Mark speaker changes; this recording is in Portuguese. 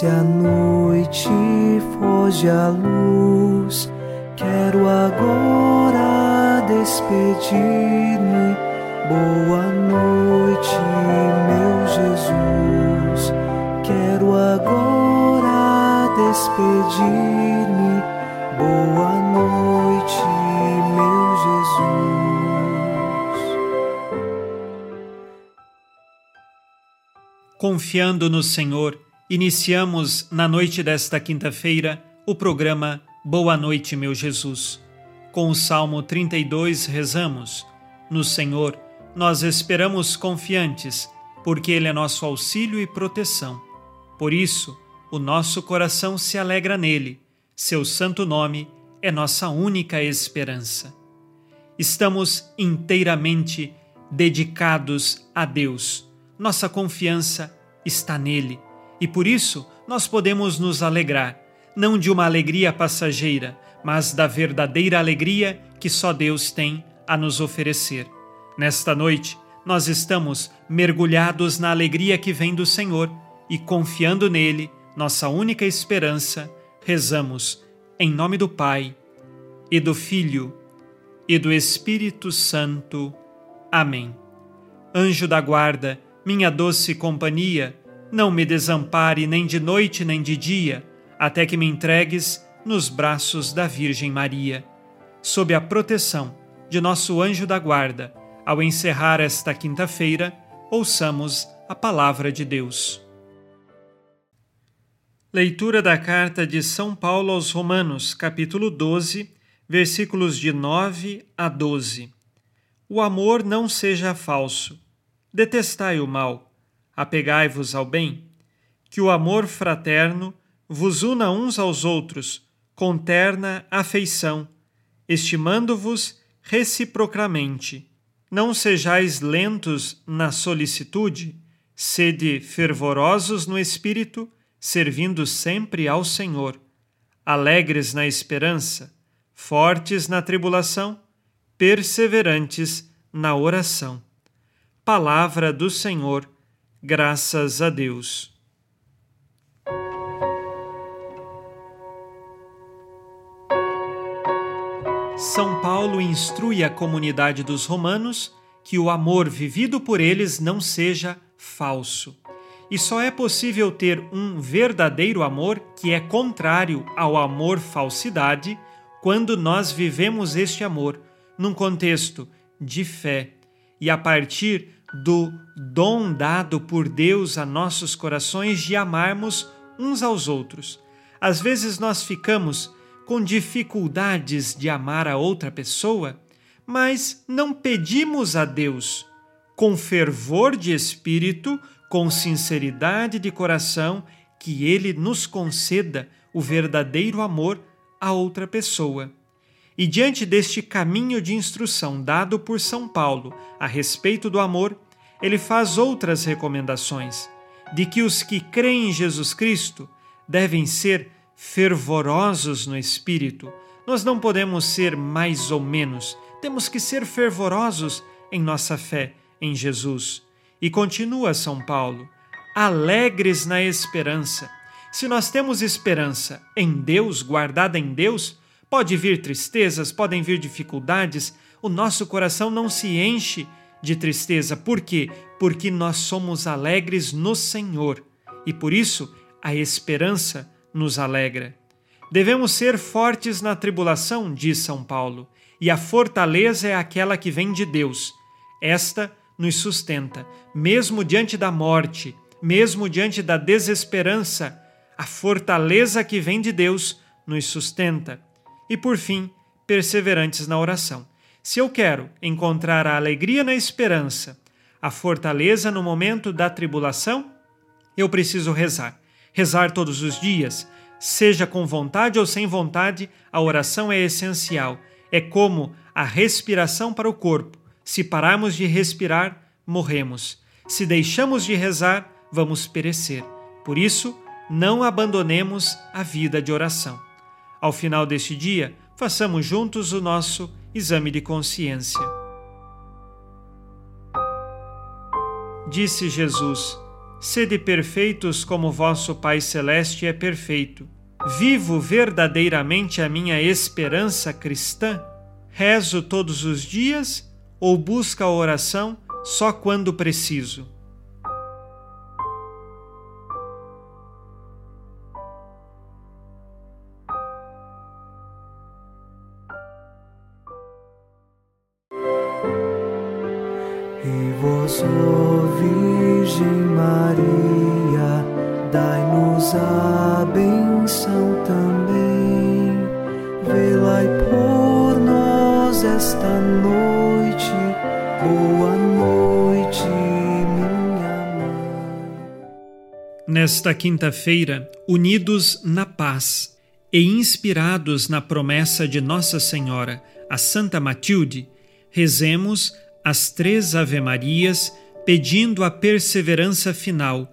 Speaker 1: Desce a noite, foge a luz. Quero agora despedir-me. Boa noite, meu Jesus. Quero agora despedir-me. Boa noite, meu Jesus.
Speaker 2: Confiando no Senhor Iniciamos na noite desta quinta-feira o programa Boa Noite, meu Jesus. Com o Salmo 32 rezamos: No Senhor nós esperamos confiantes, porque Ele é nosso auxílio e proteção. Por isso, o nosso coração se alegra nele, seu santo nome é nossa única esperança. Estamos inteiramente dedicados a Deus. Nossa confiança está nele e por isso nós podemos nos alegrar, não de uma alegria passageira, mas da verdadeira alegria que só Deus tem a nos oferecer. Nesta noite, nós estamos mergulhados na alegria que vem do Senhor e confiando nele, nossa única esperança, rezamos em nome do Pai e do Filho e do Espírito Santo. Amém. Anjo da guarda, minha doce companhia, não me desampare nem de noite nem de dia, até que me entregues nos braços da Virgem Maria. Sob a proteção de nosso anjo da guarda, ao encerrar esta quinta-feira, ouçamos a palavra de Deus. Leitura da carta de São Paulo aos Romanos, capítulo 12, versículos de 9 a 12. O amor não seja falso. Detestai o mal apegai-vos ao bem, que o amor fraterno vos una uns aos outros com terna afeição, estimando-vos reciprocamente. Não sejais lentos na solicitude, sede fervorosos no espírito, servindo sempre ao Senhor, alegres na esperança, fortes na tribulação, perseverantes na oração. Palavra do Senhor Graças a Deus. São Paulo instrui a comunidade dos romanos que o amor vivido por eles não seja falso. E só é possível ter um verdadeiro amor que é contrário ao amor falsidade quando nós vivemos este amor num contexto de fé e a partir do dom dado por Deus a nossos corações de amarmos uns aos outros. Às vezes nós ficamos com dificuldades de amar a outra pessoa, mas não pedimos a Deus com fervor de espírito, com sinceridade de coração, que Ele nos conceda o verdadeiro amor a outra pessoa. E diante deste caminho de instrução dado por São Paulo a respeito do amor, ele faz outras recomendações de que os que creem em Jesus Cristo devem ser fervorosos no espírito. Nós não podemos ser mais ou menos, temos que ser fervorosos em nossa fé em Jesus. E continua São Paulo, alegres na esperança. Se nós temos esperança em Deus, guardada em Deus, Pode vir tristezas, podem vir dificuldades, o nosso coração não se enche de tristeza. Por quê? Porque nós somos alegres no Senhor e por isso a esperança nos alegra. Devemos ser fortes na tribulação, diz São Paulo, e a fortaleza é aquela que vem de Deus. Esta nos sustenta, mesmo diante da morte, mesmo diante da desesperança, a fortaleza que vem de Deus nos sustenta e, por fim, perseverantes na oração. Se eu quero encontrar a alegria na esperança, a fortaleza no momento da tribulação, eu preciso rezar. Rezar todos os dias, seja com vontade ou sem vontade, a oração é essencial. É como a respiração para o corpo. Se pararmos de respirar, morremos. Se deixamos de rezar, vamos perecer. Por isso, não abandonemos a vida de oração. Ao final deste dia, façamos juntos o nosso exame de consciência. Disse Jesus: Sede perfeitos como vosso Pai Celeste é perfeito. Vivo verdadeiramente a minha esperança cristã? Rezo todos os dias ou busco a oração só quando preciso?
Speaker 1: Dai-nos a benção também. Velai por nós esta noite. Boa noite, minha mãe.
Speaker 2: Nesta quinta-feira, unidos na paz e inspirados na promessa de Nossa Senhora, a Santa Matilde, rezemos as três Ave-Marias, pedindo a perseverança final